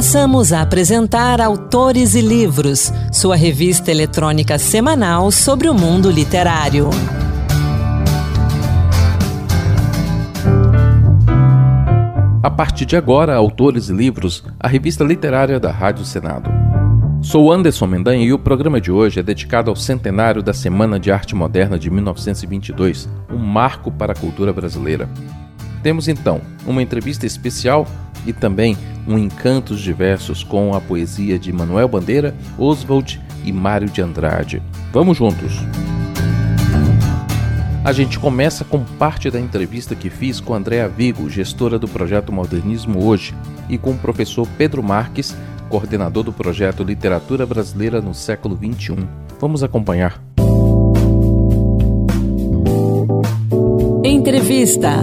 Passamos a apresentar Autores e Livros, sua revista eletrônica semanal sobre o mundo literário. A partir de agora, Autores e Livros, a revista literária da Rádio Senado. Sou Anderson Mendanha e o programa de hoje é dedicado ao centenário da Semana de Arte Moderna de 1922, um marco para a cultura brasileira. Temos então uma entrevista especial e também um Encantos Diversos com a poesia de Manuel Bandeira, Oswald e Mário de Andrade. Vamos juntos! A gente começa com parte da entrevista que fiz com Andréa Vigo, gestora do projeto Modernismo Hoje, e com o professor Pedro Marques, coordenador do projeto Literatura Brasileira no Século XXI. Vamos acompanhar. Entrevista.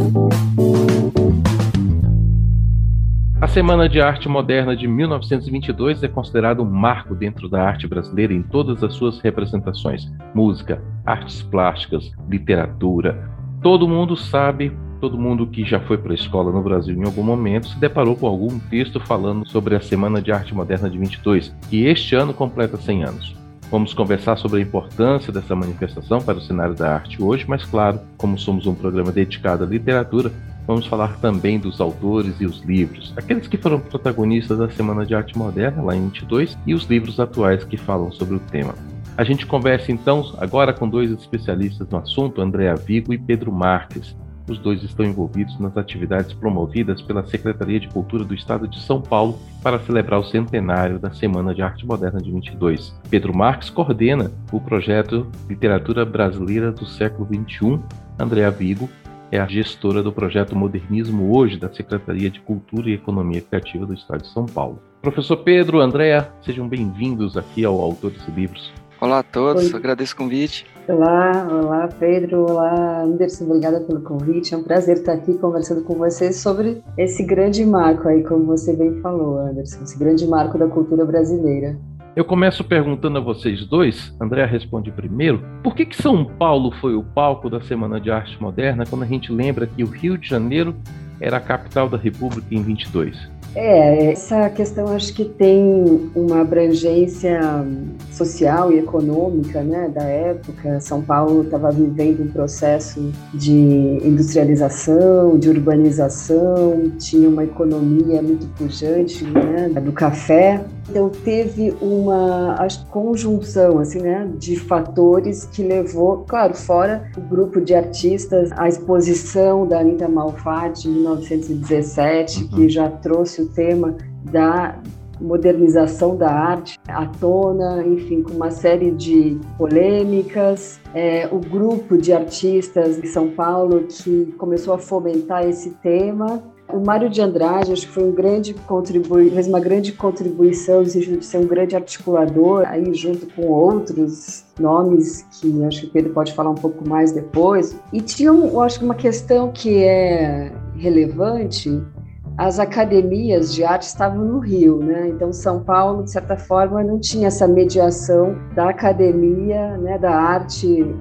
Semana de Arte Moderna de 1922 é considerado um marco dentro da arte brasileira em todas as suas representações: música, artes plásticas, literatura. Todo mundo sabe, todo mundo que já foi para a escola no Brasil em algum momento se deparou com algum texto falando sobre a Semana de Arte Moderna de 22, que este ano completa 100 anos. Vamos conversar sobre a importância dessa manifestação para o cenário da arte hoje, mas claro, como somos um programa dedicado à literatura, vamos falar também dos autores e os livros, aqueles que foram protagonistas da Semana de Arte Moderna, lá em 22, e os livros atuais que falam sobre o tema. A gente conversa então agora com dois especialistas no assunto, Andréa Vigo e Pedro Marques. Os dois estão envolvidos nas atividades promovidas pela Secretaria de Cultura do Estado de São Paulo para celebrar o centenário da Semana de Arte Moderna de 22. Pedro Marques coordena o projeto Literatura Brasileira do Século XXI. Andréa Vigo é a gestora do projeto Modernismo Hoje da Secretaria de Cultura e Economia Criativa do Estado de São Paulo. Professor Pedro, Andréa, sejam bem-vindos aqui ao Autores e Livros. Olá a todos, Oi. agradeço o convite. Olá, olá Pedro, olá Anderson, obrigada pelo convite. É um prazer estar aqui conversando com vocês sobre esse grande marco aí, como você bem falou, Anderson, esse grande marco da cultura brasileira. Eu começo perguntando a vocês dois, André responde primeiro, por que, que São Paulo foi o palco da Semana de Arte Moderna quando a gente lembra que o Rio de Janeiro era a capital da República em 22? É, essa questão acho que tem uma abrangência social e econômica né, da época. São Paulo estava vivendo um processo de industrialização, de urbanização, tinha uma economia muito pujante né, do café. Então teve uma acho, conjunção assim, né, de fatores que levou, claro, fora o grupo de artistas, a exposição da Anita Malfatti em 1917, uhum. que já trouxe o tema da modernização da arte à tona, enfim, com uma série de polêmicas. É, o grupo de artistas de São Paulo que começou a fomentar esse tema o Mário de Andrade, acho que foi um grande contribui, fez uma grande contribuição no sentido de ser um grande articulador, aí junto com outros nomes que acho que o Pedro pode falar um pouco mais depois. E tinha, eu acho que uma questão que é relevante, as academias de arte estavam no Rio, né? Então São Paulo, de certa forma, não tinha essa mediação da academia, né, da arte uh,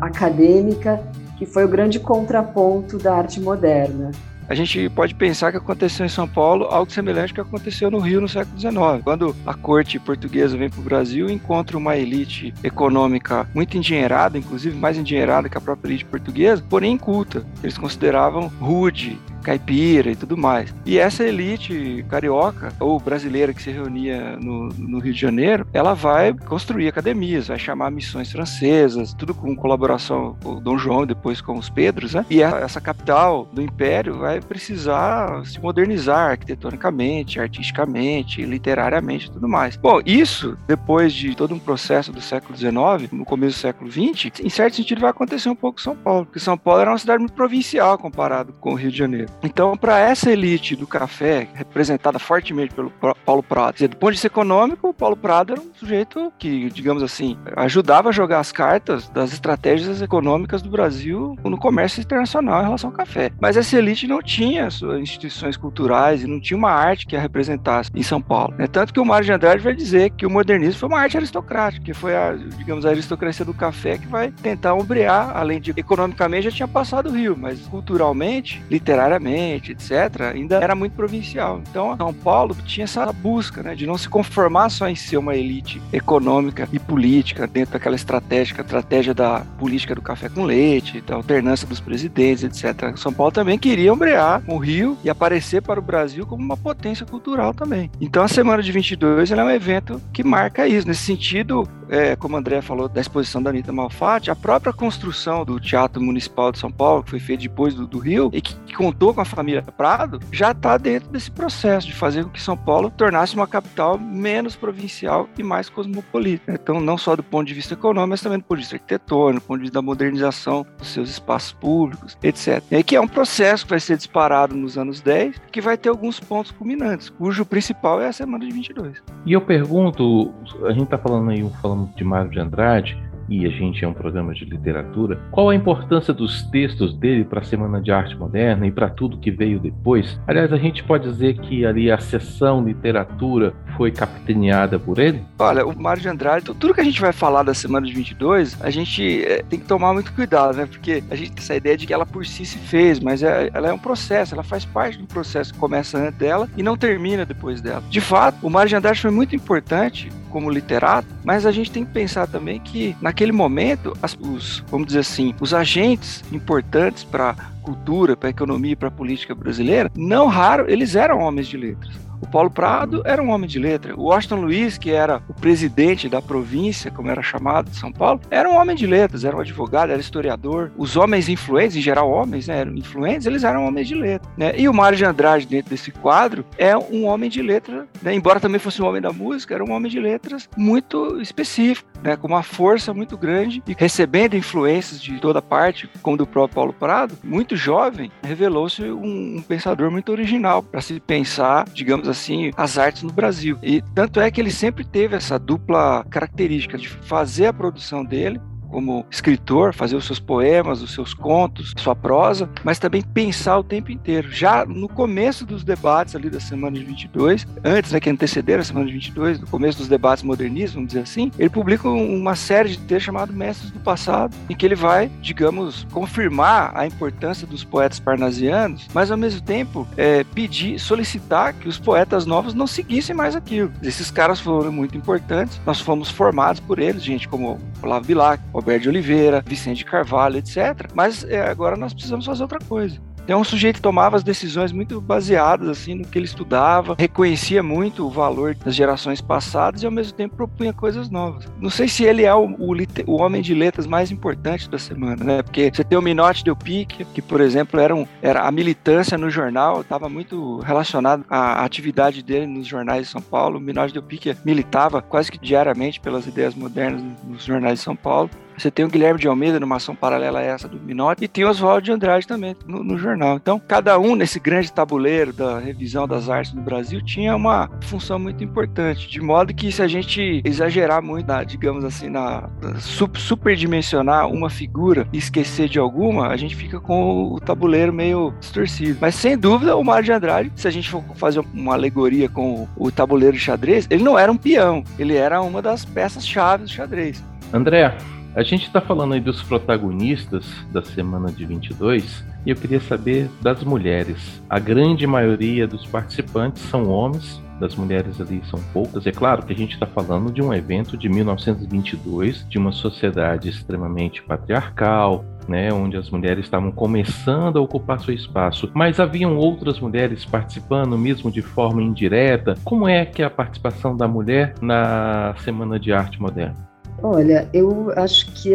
acadêmica, que foi o grande contraponto da arte moderna a gente pode pensar que aconteceu em São Paulo algo semelhante ao que aconteceu no Rio no século XIX, quando a corte portuguesa vem para o Brasil e encontra uma elite econômica muito endinheirada, inclusive mais endinheirada que a própria elite portuguesa, porém inculta. Eles consideravam rude, caipira e tudo mais. E essa elite carioca ou brasileira que se reunia no, no, Rio de Janeiro, ela vai construir academias, vai chamar missões francesas, tudo com colaboração com Dom João depois com os Pedros, né? E essa capital do império vai precisar se modernizar arquitetonicamente, artisticamente, literariamente e tudo mais. Bom, isso, depois de todo um processo do século XIX, no começo do século XX, em certo sentido vai acontecer um pouco em São Paulo, porque São Paulo era uma cidade muito provincial comparado com o Rio de Janeiro. Então, para essa elite do café, representada fortemente pelo Paulo Prado, do ponto de vista econômico, o Paulo Prado era um sujeito que, digamos assim, ajudava a jogar as cartas das estratégias econômicas do Brasil no comércio internacional em relação ao café. Mas essa elite não tinha suas instituições culturais e não tinha uma arte que a representasse em São Paulo. Né? Tanto que o Mário de Andrade vai dizer que o modernismo foi uma arte aristocrática, que foi a, digamos, a aristocracia do café que vai tentar ombrear, além de economicamente já tinha passado o Rio, mas culturalmente, literariamente, politicamente, etc., ainda era muito provincial. Então, São Paulo tinha essa busca né, de não se conformar só em ser uma elite econômica e política dentro daquela estratégia, estratégia da política do café com leite, da alternância dos presidentes, etc. São Paulo também queria ombrear o Rio e aparecer para o Brasil como uma potência cultural também. Então, a Semana de 22 é um evento que marca isso. Nesse sentido, é, como o André falou da exposição da Anitta Malfatti, a própria construção do Teatro Municipal de São Paulo, que foi feito depois do, do Rio, e que, que, contou com a família Prado, já está dentro desse processo de fazer com que São Paulo tornasse uma capital menos provincial e mais cosmopolita. Então, não só do ponto de vista econômico, mas também do ponto de vista arquitetônico, do ponto de vista da modernização dos seus espaços públicos, etc. E que é um processo que vai ser disparado nos anos 10, que vai ter alguns pontos culminantes, cujo principal é a semana de 22. E eu pergunto, a gente está falando aí, falando de Mário de Andrade, e a gente é um programa de literatura, qual a importância dos textos dele para a Semana de Arte Moderna e para tudo que veio depois? Aliás, a gente pode dizer que ali a sessão literatura foi capitaneada por ele? Olha, o Mário de Andrade, tudo que a gente vai falar da Semana de 22, a gente é, tem que tomar muito cuidado, né? Porque a gente tem essa ideia de que ela por si se fez, mas é, ela é um processo, ela faz parte do processo que começa antes dela e não termina depois dela. De fato, o Mário de Andrade foi muito importante como literato, mas a gente tem que pensar também que naquele momento, as, os, vamos dizer assim, os agentes importantes para cultura, para economia e para política brasileira, não raro, eles eram homens de letras. O Paulo Prado era um homem de letra. O Washington Luiz, que era o presidente da província, como era chamado, de São Paulo, era um homem de letras, era um advogado, era historiador. Os homens influentes, em geral homens, né, eram influentes, eles eram homens de letra. Né? E o Mário de Andrade, dentro desse quadro, é um homem de letra, né? embora também fosse um homem da música, era um homem de letras muito específico, né? com uma força muito grande e recebendo influências de toda parte, como do próprio Paulo Prado, muito jovem, revelou-se um, um pensador muito original para se pensar, digamos assim, as artes no Brasil. E tanto é que ele sempre teve essa dupla característica de fazer a produção dele como escritor, fazer os seus poemas, os seus contos, sua prosa, mas também pensar o tempo inteiro. Já no começo dos debates ali da semana de 22, antes, né, que antecederam a semana de 22, no começo dos debates modernistas, vamos dizer assim, ele publica uma série de textos chamado Mestres do Passado, em que ele vai, digamos, confirmar a importância dos poetas parnasianos, mas ao mesmo tempo é, pedir, solicitar que os poetas novos não seguissem mais aquilo. Esses caras foram muito importantes, nós fomos formados por eles, gente como Olavo Bilac, Roberto de Oliveira, Vicente Carvalho, etc. Mas é, agora nós precisamos fazer outra coisa. É um sujeito tomava as decisões muito baseadas assim no que ele estudava, reconhecia muito o valor das gerações passadas e ao mesmo tempo propunha coisas novas. Não sei se ele é o, o, o homem de letras mais importante da semana, né? Porque você tem o Minotti Del Pique, que por exemplo era, um, era a militância no jornal, estava muito relacionado à atividade dele nos jornais de São Paulo. O Minotti Del Pique militava quase que diariamente pelas ideias modernas nos jornais de São Paulo. Você tem o Guilherme de Almeida numa ação paralela a essa do Minotti e tem o Oswaldo de Andrade também no, no, jornal. Então, cada um nesse grande tabuleiro da revisão das artes no Brasil tinha uma função muito importante, de modo que se a gente exagerar muito, na, digamos assim, na, na superdimensionar uma figura e esquecer de alguma, a gente fica com o tabuleiro meio distorcido. Mas sem dúvida, o Mário de Andrade, se a gente for fazer uma alegoria com o, tabuleiro de xadrez, ele não era um peão, ele era uma das peças-chave do xadrez. André, a gente está falando aí dos protagonistas da semana de 22 e eu queria saber das mulheres. A grande maioria dos participantes são homens, das mulheres ali são poucas. É claro que a gente está falando de um evento de 1922, de uma sociedade extremamente patriarcal, né, onde as mulheres estavam começando a ocupar seu espaço, mas haviam outras mulheres participando, mesmo de forma indireta. Como é que é a participação da mulher na Semana de Arte Moderna? Olha, eu acho que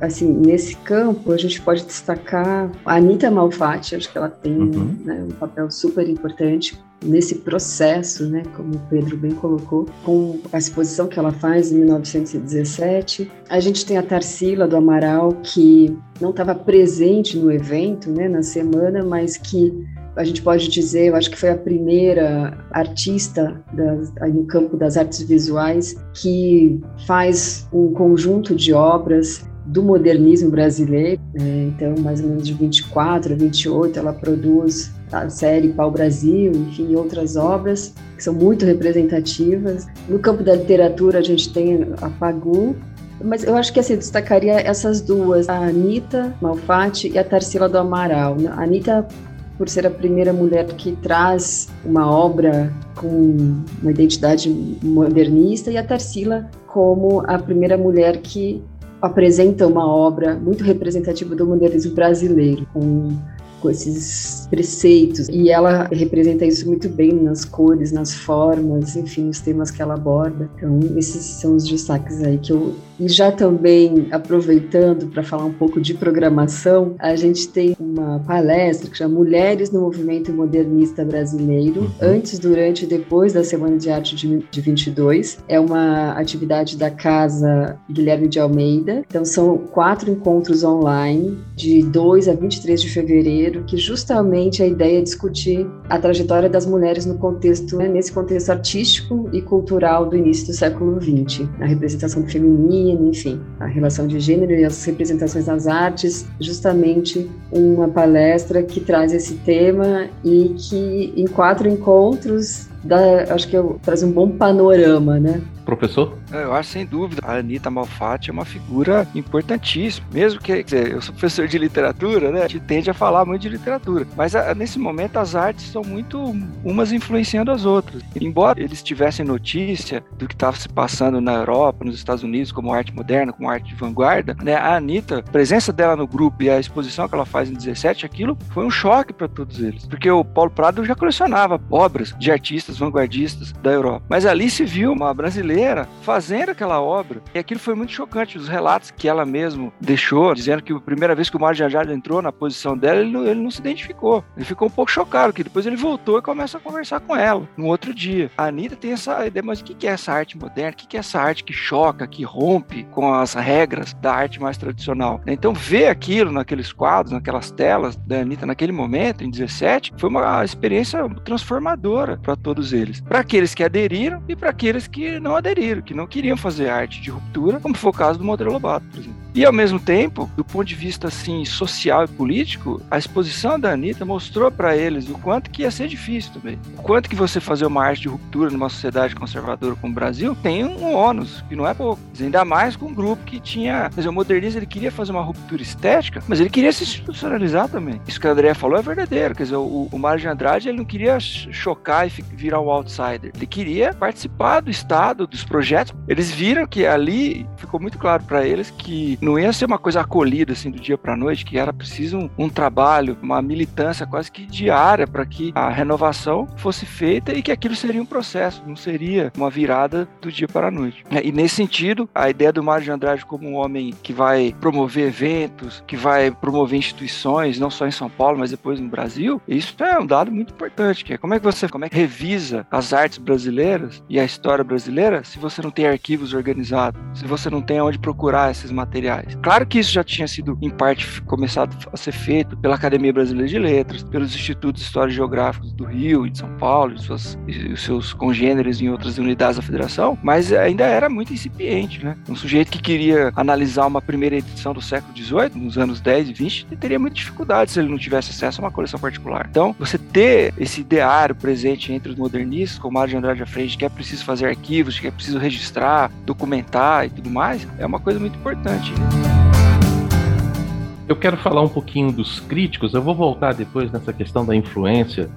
assim nesse campo a gente pode destacar a Anita Malfatti, acho que ela tem uhum. né, um papel super importante nesse processo, né, como o Pedro bem colocou, com a exposição que ela faz em 1917. A gente tem a Tarsila do Amaral que não estava presente no evento, né, na semana, mas que a gente pode dizer, eu acho que foi a primeira artista das, no campo das artes visuais que faz um conjunto de obras do modernismo brasileiro. Né? Então, mais ou menos de 24 a 28, ela produz a série Pau Brasil, enfim, outras obras que são muito representativas. No campo da literatura, a gente tem a Pagu, mas eu acho que assim, destacaria essas duas, a Anitta Malfatti e a Tarsila do Amaral. A Anitta por ser a primeira mulher que traz uma obra com uma identidade modernista, e a Tarsila como a primeira mulher que apresenta uma obra muito representativa do modernismo brasileiro, com com esses preceitos. E ela representa isso muito bem nas cores, nas formas, enfim, nos temas que ela aborda. Então, esses são os destaques aí que eu. E já também aproveitando para falar um pouco de programação, a gente tem uma palestra que chama Mulheres no Movimento Modernista Brasileiro, uhum. antes, durante e depois da Semana de Arte de, de 22. É uma atividade da Casa Guilherme de Almeida. Então, são quatro encontros online, de 2 a 23 de fevereiro que justamente a ideia é discutir a trajetória das mulheres no contexto, né, nesse contexto artístico e cultural do início do século XX, a representação do feminino, enfim, a relação de gênero e as representações nas artes, justamente uma palestra que traz esse tema e que em quatro encontros dá, acho que traz um bom panorama, né? Professor? É, eu acho sem dúvida. A Anitta Malfatti é uma figura importantíssima. Mesmo que, dizer, eu sou professor de literatura, né? A gente tende a falar muito de literatura. Mas a, nesse momento as artes são muito umas influenciando as outras. Embora eles tivessem notícia do que estava se passando na Europa, nos Estados Unidos, como arte moderna, como arte de vanguarda, né? A Anitta, a presença dela no grupo e a exposição que ela faz em 17, aquilo foi um choque para todos eles. Porque o Paulo Prado já colecionava obras de artistas vanguardistas da Europa. Mas ali se viu uma brasileira fazendo aquela obra. E aquilo foi muito chocante. Os relatos que ela mesmo deixou, dizendo que a primeira vez que o Mário Andrade entrou na posição dela, ele não, ele não se identificou. Ele ficou um pouco chocado, que depois ele voltou e começa a conversar com ela no outro dia. A Anitta tem essa ideia, mas o que é essa arte moderna? O que é essa arte que choca, que rompe com as regras da arte mais tradicional? Então, ver aquilo naqueles quadros, naquelas telas da Anitta naquele momento, em 17, foi uma experiência transformadora para todos eles. Para aqueles que aderiram e para aqueles que não aderiram aderiram, que não queriam fazer arte de ruptura, como foi o caso do Monteiro Lobato, por exemplo. E ao mesmo tempo, do ponto de vista assim social e político, a exposição da Anitta mostrou para eles o quanto que ia ser difícil também. O quanto que você fazer uma arte de ruptura numa sociedade conservadora como o Brasil tem um ônus, que não é pouco. Ainda mais com um grupo que tinha. Dizer, o modernismo ele queria fazer uma ruptura estética, mas ele queria se institucionalizar também. Isso que a Andrea falou é verdadeiro. Quer dizer, o, o Mário de Andrade ele não queria chocar e virar um outsider. Ele queria participar do Estado, dos projetos. Eles viram que ali ficou muito claro para eles que não ia ser uma coisa acolhida assim do dia para noite, que era preciso um, um, trabalho, uma militância quase que diária para que a renovação fosse feita e que aquilo seria um processo, não seria uma virada do dia para a noite. É, e nesse sentido, a ideia do Mário de Andrade como um homem que vai promover eventos, que vai promover instituições, não só em São Paulo, mas depois no Brasil, isso é um dado muito importante, que é como é que você como é que revisa as artes brasileiras e a história brasileira se você não tem arquivos organizados, se você não tem onde procurar esses materiais Claro que isso já tinha sido, em parte, começado a ser feito pela Academia Brasileira de Letras, pelos Institutos Históricos Geográficos do Rio e de São Paulo, e, suas, e os seus congêneres em outras unidades da federação, mas ainda era muito incipiente, né? Um sujeito que queria analisar uma primeira edição do século XVIII, nos anos 10 e 20, teria muita dificuldade se ele não tivesse acesso a uma coleção particular. Então, você ter esse ideário presente entre os modernistas, como Mário de Andrade à frente, que é preciso fazer arquivos, que é preciso registrar, documentar e tudo mais, é uma coisa muito importante. Eu quero falar um pouquinho dos críticos, eu vou voltar depois nessa questão da influência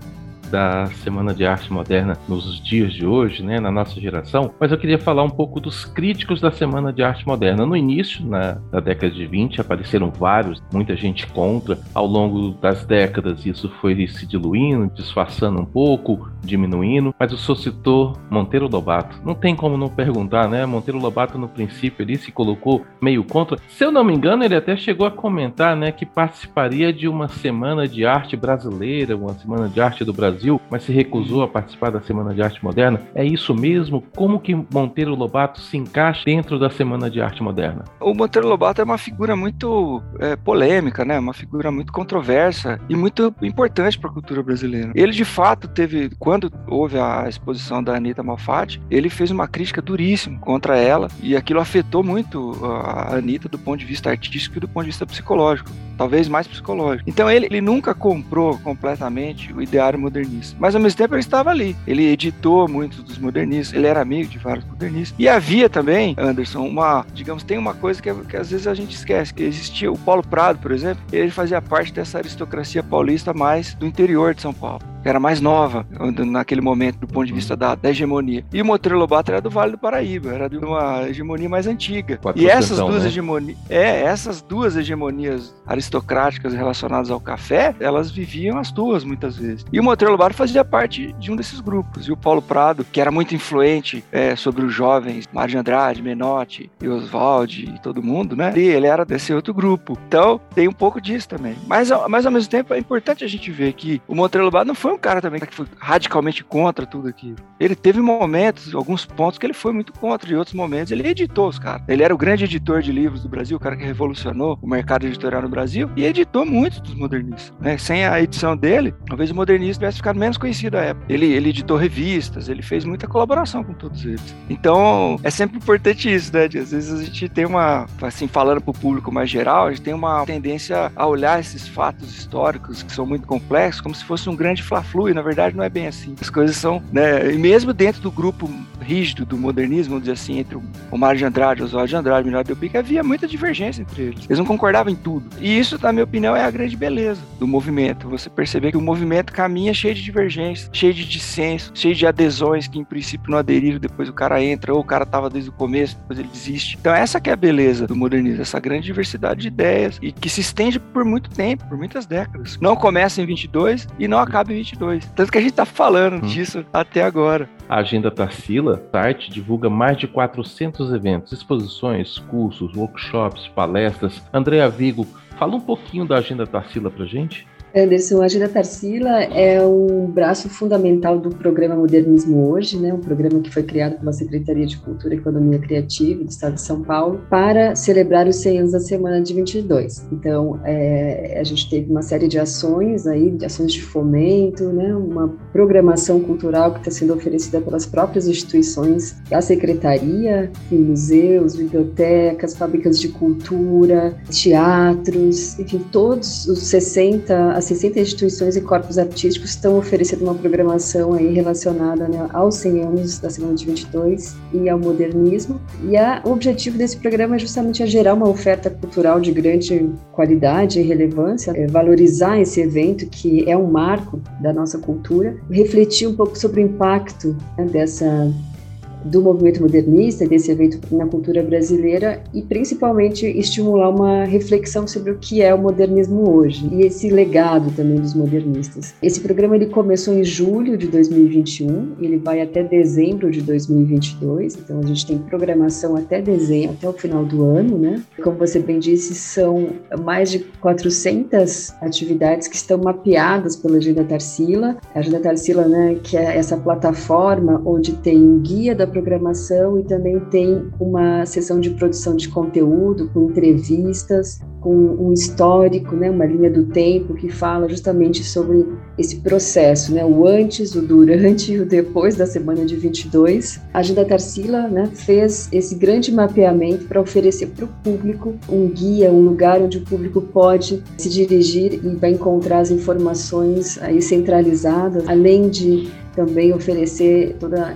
da Semana de Arte Moderna nos dias de hoje, né, na nossa geração, mas eu queria falar um pouco dos críticos da Semana de Arte Moderna. No início, na, na década de 20, apareceram vários, muita gente contra. Ao longo das décadas, isso foi se diluindo, disfarçando um pouco, diminuindo, mas o senhor citou Monteiro Lobato. Não tem como não perguntar, né? Monteiro Lobato, no princípio, ele se colocou meio contra. Se eu não me engano, ele até chegou a comentar, né, que participaria de uma Semana de Arte Brasileira, uma Semana de Arte do Brasil Brasil, mas se recusou a participar da Semana de Arte Moderna. É isso mesmo? Como que Monteiro Lobato se encaixa dentro da Semana de Arte Moderna? O Monteiro Lobato é uma figura muito é, polêmica, né? Uma figura muito controversa e muito importante para a cultura brasileira. Ele de fato teve, quando houve a exposição da Anitta Malfatti, ele fez uma crítica duríssima contra ela e aquilo afetou muito a Anitta do ponto de vista artístico e do ponto de vista psicológico, talvez mais psicológico. Então ele, ele nunca comprou completamente o ideário modernista, mas ao mesmo tempo ele estava ali. Ele editou muitos dos modernistas, ele era amigo de vários modernistas. E havia também, Anderson, uma, digamos, tem uma coisa que, que às vezes a gente esquece, que existia o Paulo Prado, por exemplo, ele fazia parte dessa aristocracia paulista mais do interior de São Paulo era mais nova naquele momento, do ponto de vista da, da hegemonia. E o Monteiro Lobato era do Vale do Paraíba, era de uma hegemonia mais antiga. E essas duas né? hegemonias, é, essas duas hegemonias aristocráticas relacionadas ao café, elas viviam as duas muitas vezes. E o Monteiro Lobato fazia parte de um desses grupos. E o Paulo Prado, que era muito influente é, sobre os jovens, Mário de Andrade, Menotti e Oswald e todo mundo, né? E ele era desse outro grupo. Então, tem um pouco disso também. Mas, mas ao mesmo tempo, é importante a gente ver que o Monteiro Lobato não foi foi um cara também que foi radicalmente contra tudo aquilo. Ele teve momentos, alguns pontos que ele foi muito contra, e outros momentos ele editou os caras. Ele era o grande editor de livros do Brasil, o cara que revolucionou o mercado editorial no Brasil, e editou muitos dos modernistas. Né? Sem a edição dele, talvez o modernismo tivesse ficado menos conhecido à época. Ele, ele editou revistas, ele fez muita colaboração com todos eles. Então, é sempre importante isso, né? Às vezes a gente tem uma, assim, falando para o público mais geral, a gente tem uma tendência a olhar esses fatos históricos que são muito complexos como se fosse um grande flui, na verdade não é bem assim. As coisas são, né, e mesmo dentro do grupo rígido do modernismo, vamos dizer assim, entre o Mário de Andrade, Oswaldo de Andrade, Milagre Del Pique, havia muita divergência entre eles. Eles não concordavam em tudo. E isso, na minha opinião, é a grande beleza do movimento. Você perceber que o movimento caminha cheio de divergências, cheio de dissenso, cheio de adesões que em princípio não aderiram, depois o cara entra, ou o cara estava desde o começo, depois ele desiste. Então essa que é a beleza do modernismo, essa grande diversidade de ideias e que se estende por muito tempo, por muitas décadas. Não começa em 22 e não acaba em 22 2022. Tanto que a gente tá falando hum. disso até agora. A Agenda Tarsila, site, divulga mais de 400 eventos, exposições, cursos, workshops, palestras. Andréa Vigo, fala um pouquinho da Agenda Tarsila pra gente. Anderson, a Agenda Tarsila é um braço fundamental do programa Modernismo Hoje, né, um programa que foi criado pela Secretaria de Cultura e Economia Criativa do Estado de São Paulo para celebrar os 100 anos da Semana de 22. Então, é, a gente teve uma série de ações aí, de ações de fomento, né, uma programação cultural que está sendo oferecida pelas próprias instituições da Secretaria, museus, bibliotecas, fábricas de cultura, teatros, enfim, todos os 60 as 60 instituições e corpos artísticos estão oferecendo uma programação aí relacionada né, aos 100 anos da Semana de 22 e ao modernismo. E a, o objetivo desse programa é justamente a gerar uma oferta cultural de grande qualidade e relevância, é valorizar esse evento que é um marco da nossa cultura, refletir um pouco sobre o impacto né, dessa do movimento modernista, desse evento na cultura brasileira e principalmente estimular uma reflexão sobre o que é o modernismo hoje e esse legado também dos modernistas. Esse programa ele começou em julho de 2021, ele vai até dezembro de 2022, então a gente tem programação até dezembro, até o final do ano, né? Como você bem disse, são mais de 400 atividades que estão mapeadas pela Agenda Tarsila. A Agenda Tarsila, né, que é essa plataforma onde tem guia da programação e também tem uma sessão de produção de conteúdo com entrevistas, com um histórico, né, uma linha do tempo que fala justamente sobre esse processo, né, o antes, o durante e o depois da semana de 22. A Agenda Tarsila né, fez esse grande mapeamento para oferecer para o público um guia, um lugar onde o público pode se dirigir e vai encontrar as informações aí centralizadas, além de também oferecer toda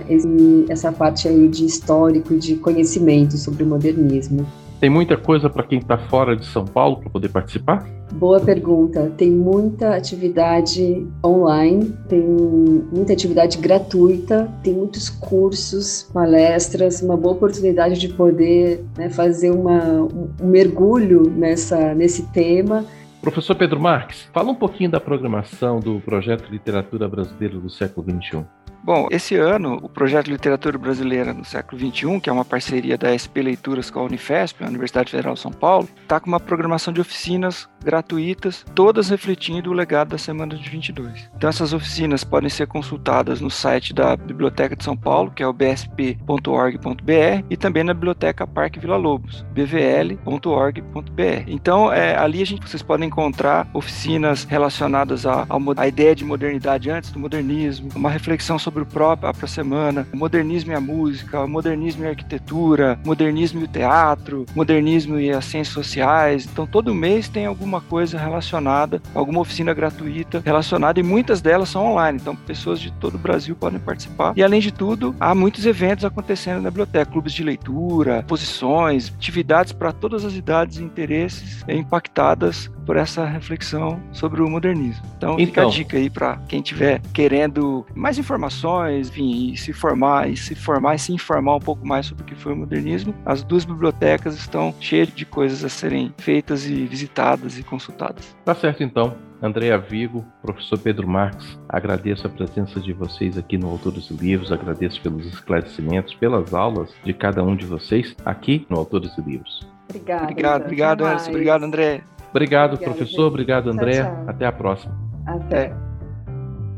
essa parte aí de histórico e de conhecimento sobre o modernismo. Tem muita coisa para quem está fora de São Paulo para poder participar? Boa pergunta. Tem muita atividade online, tem muita atividade gratuita, tem muitos cursos, palestras, uma boa oportunidade de poder né, fazer uma, um mergulho nessa, nesse tema Professor Pedro Marques, fala um pouquinho da programação do projeto Literatura Brasileira do século XXI. Bom, esse ano, o projeto Literatura Brasileira no século XXI, que é uma parceria da SP Leituras com a Unifesp, a Universidade Federal de São Paulo, está com uma programação de oficinas gratuitas, todas refletindo o legado da Semana de 22. Então, essas oficinas podem ser consultadas no site da Biblioteca de São Paulo, que é o bsp.org.br, e também na Biblioteca Parque Vila Lobos, bvl.org.br. Então, é, ali a gente, vocês podem encontrar oficinas relacionadas à, à ideia de modernidade antes do modernismo, uma reflexão sobre próprio a própria semana, modernismo e a música, modernismo e a arquitetura, modernismo e o teatro, modernismo e as ciências sociais. Então, todo mês tem alguma coisa relacionada, alguma oficina gratuita relacionada, e muitas delas são online, então pessoas de todo o Brasil podem participar. E além de tudo, há muitos eventos acontecendo na biblioteca, clubes de leitura, posições, atividades para todas as idades e interesses impactadas por essa reflexão sobre o modernismo. Então, então fica a então. dica aí para quem estiver querendo mais informações, enfim, e se formar, e se formar e se informar um pouco mais sobre o que foi o modernismo. As duas bibliotecas estão cheias de coisas a serem feitas e visitadas e consultadas. Tá certo então. Andréa Vigo, professor Pedro Marques, agradeço a presença de vocês aqui no Autores e Livros, agradeço pelos esclarecimentos, pelas aulas de cada um de vocês aqui no Autores e Livros. Obrigado. Obrigado, obrigado, Anderson. Obrigado, André. Obrigado, Obrigada, professor. Gente. Obrigado, André. Tchau, tchau. Até a próxima. Até.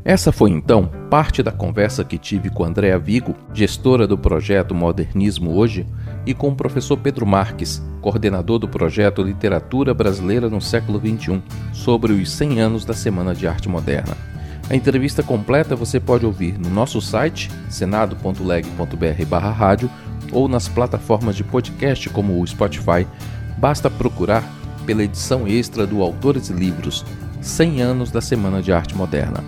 Essa foi então parte da conversa que tive com Andréa Vigo, gestora do projeto Modernismo Hoje, e com o professor Pedro Marques, coordenador do projeto Literatura Brasileira no Século XXI, sobre os 100 anos da Semana de Arte Moderna. A entrevista completa você pode ouvir no nosso site, senado.leg.br/rádio, ou nas plataformas de podcast como o Spotify. Basta procurar pela edição extra do Autores e Livros 100 anos da Semana de Arte Moderna.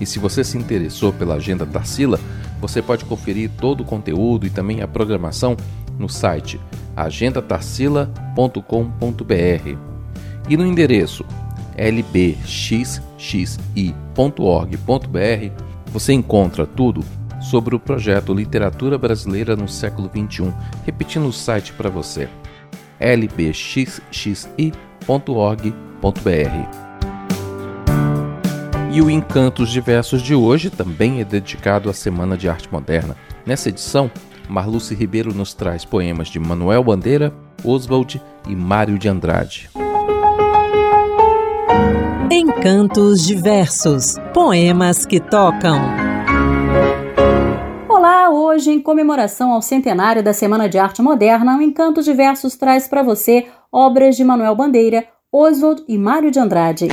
E se você se interessou pela agenda Tarsila, você pode conferir todo o conteúdo e também a programação no site agendatarsila.com.br e no endereço lbxxi.org.br você encontra tudo sobre o projeto Literatura Brasileira no século XXI, repetindo o site para você lbxxi.org.br. E o Encantos Diversos de hoje também é dedicado à Semana de Arte Moderna. Nessa edição, Marluce Ribeiro nos traz poemas de Manuel Bandeira, Oswald e Mário de Andrade. Encantos Diversos Poemas que tocam. Hoje em comemoração ao centenário da Semana de Arte Moderna, o Encanto Diversos traz para você obras de Manuel Bandeira, Oswald e Mário de Andrade.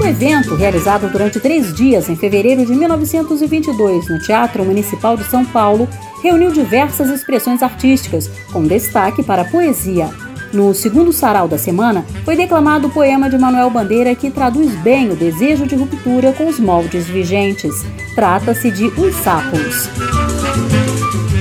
O evento, realizado durante três dias em fevereiro de 1922 no Teatro Municipal de São Paulo, reuniu diversas expressões artísticas, com destaque para a poesia. No segundo sarau da semana, foi declamado o poema de Manuel Bandeira que traduz bem o desejo de ruptura com os moldes vigentes. Trata-se de Os Sapos.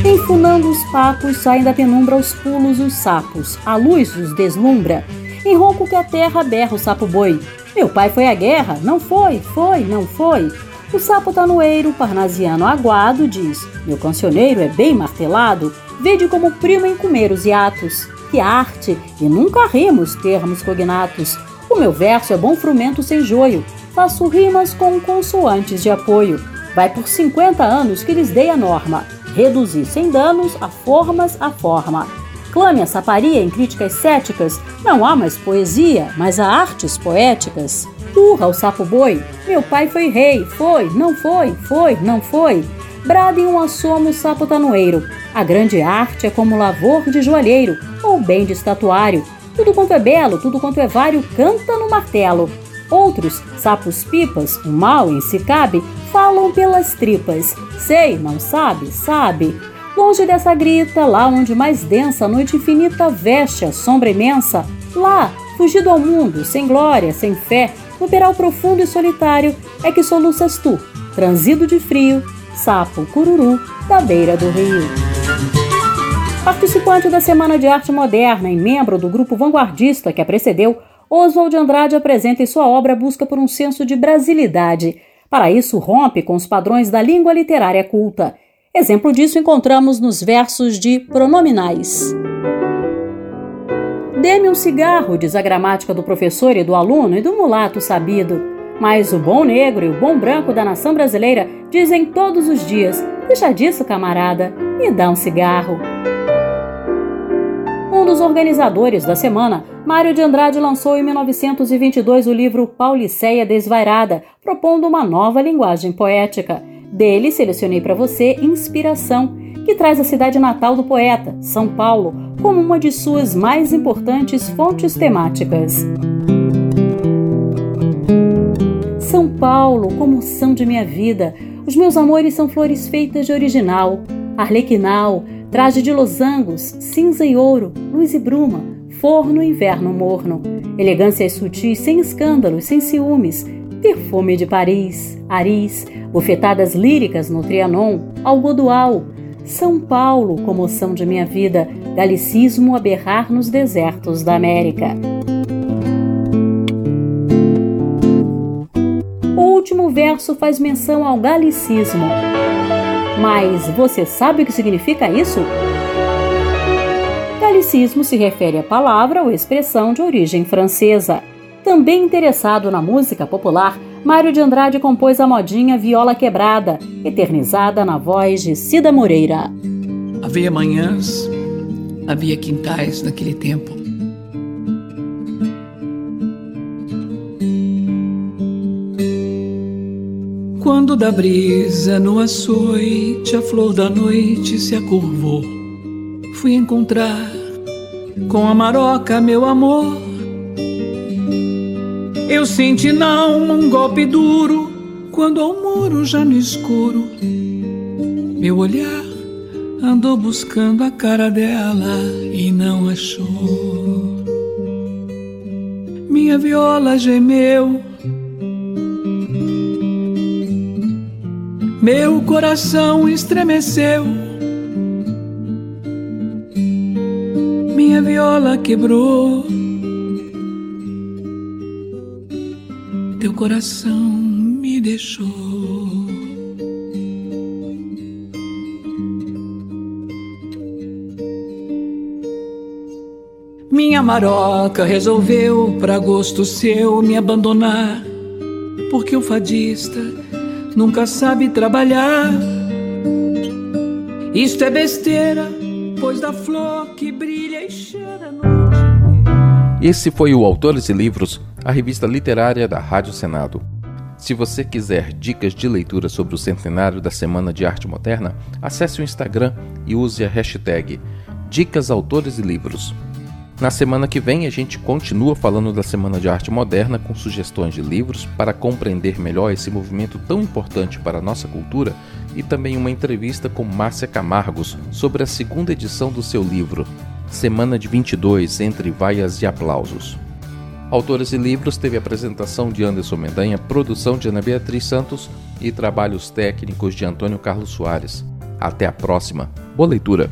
Enfunando os papos, saem da penumbra aos pulos os sapos. A luz os deslumbra. Em ronco que a terra berra o sapo boi. Meu pai foi à guerra? Não foi, foi, não foi. O sapo tanoeiro, parnasiano aguado, diz: Meu cancioneiro é bem martelado, vede como prima em comer os hiatos que arte, e nunca rimos termos cognatos. O meu verso é bom frumento sem joio, faço rimas com consoantes de apoio. Vai por 50 anos que lhes dei a norma, reduzir sem danos a formas a forma. Clame a saparia em críticas céticas, não há mais poesia, mas há artes poéticas. Turra o sapo boi, meu pai foi rei, foi, não foi, foi, não foi. Bradem um assomo sapo tanoeiro, a grande arte é como lavor de joalheiro ou bem de estatuário. Tudo quanto é belo, tudo quanto é vário, canta no martelo. Outros, sapos pipas, o mal em si cabe, falam pelas tripas. Sei, não sabe, sabe. Longe dessa grita, lá onde mais densa a noite infinita veste a sombra imensa, lá, fugido ao mundo, sem glória, sem fé, no peral profundo e solitário, é que soluças tu, transido de frio, sapo cururu da beira do rio. Participante da Semana de Arte Moderna e membro do grupo vanguardista que a precedeu, Oswald Andrade apresenta em sua obra a busca por um senso de brasilidade. Para isso, rompe com os padrões da língua literária culta. Exemplo disso encontramos nos versos de Pronominais. Dê-me um cigarro, diz a gramática do professor e do aluno e do mulato sabido. Mas o bom negro e o bom branco da nação brasileira dizem todos os dias: deixa disso, camarada, me dá um cigarro. Um dos organizadores da semana, Mário de Andrade lançou em 1922 o livro Pauliceia Desvairada, propondo uma nova linguagem poética. Dele selecionei para você Inspiração, que traz a cidade natal do poeta, São Paulo, como uma de suas mais importantes fontes temáticas. Paulo, comoção de minha vida, os meus amores são flores feitas de original, arlequinal, traje de losangos, cinza e ouro, luz e bruma, forno e inverno morno, elegâncias sutis sem escândalos, sem ciúmes, perfume de Paris, Aris, bufetadas líricas no Trianon, algodual, São Paulo, comoção de minha vida, galicismo a berrar nos desertos da América. Verso faz menção ao galicismo. Mas você sabe o que significa isso? Galicismo se refere à palavra ou expressão de origem francesa. Também interessado na música popular, Mário de Andrade compôs a modinha Viola Quebrada, eternizada na voz de Cida Moreira. Havia manhãs, havia quintais naquele tempo. Da brisa no açoite a flor da noite se acurvou, fui encontrar com a maroca meu amor. Eu senti na alma um golpe duro quando ao muro já no escuro meu olhar andou buscando a cara dela e não achou. Minha viola gemeu meu coração estremeceu. Minha viola quebrou. Teu coração me deixou. Minha maroca resolveu, para gosto seu, me abandonar, porque o fadista nunca sabe trabalhar. Isto é besteira, pois da flor que brilha e cheira a noite. Esse foi o Autores e Livros, a revista literária da Rádio Senado. Se você quiser dicas de leitura sobre o centenário da Semana de Arte Moderna, acesse o Instagram e use a hashtag Dicas Autores e Livros. Na semana que vem, a gente continua falando da Semana de Arte Moderna com sugestões de livros para compreender melhor esse movimento tão importante para a nossa cultura e também uma entrevista com Márcia Camargos sobre a segunda edição do seu livro, Semana de 22 Entre Vaias e Aplausos. Autores e Livros teve apresentação de Anderson Mendanha, produção de Ana Beatriz Santos e trabalhos técnicos de Antônio Carlos Soares. Até a próxima. Boa leitura!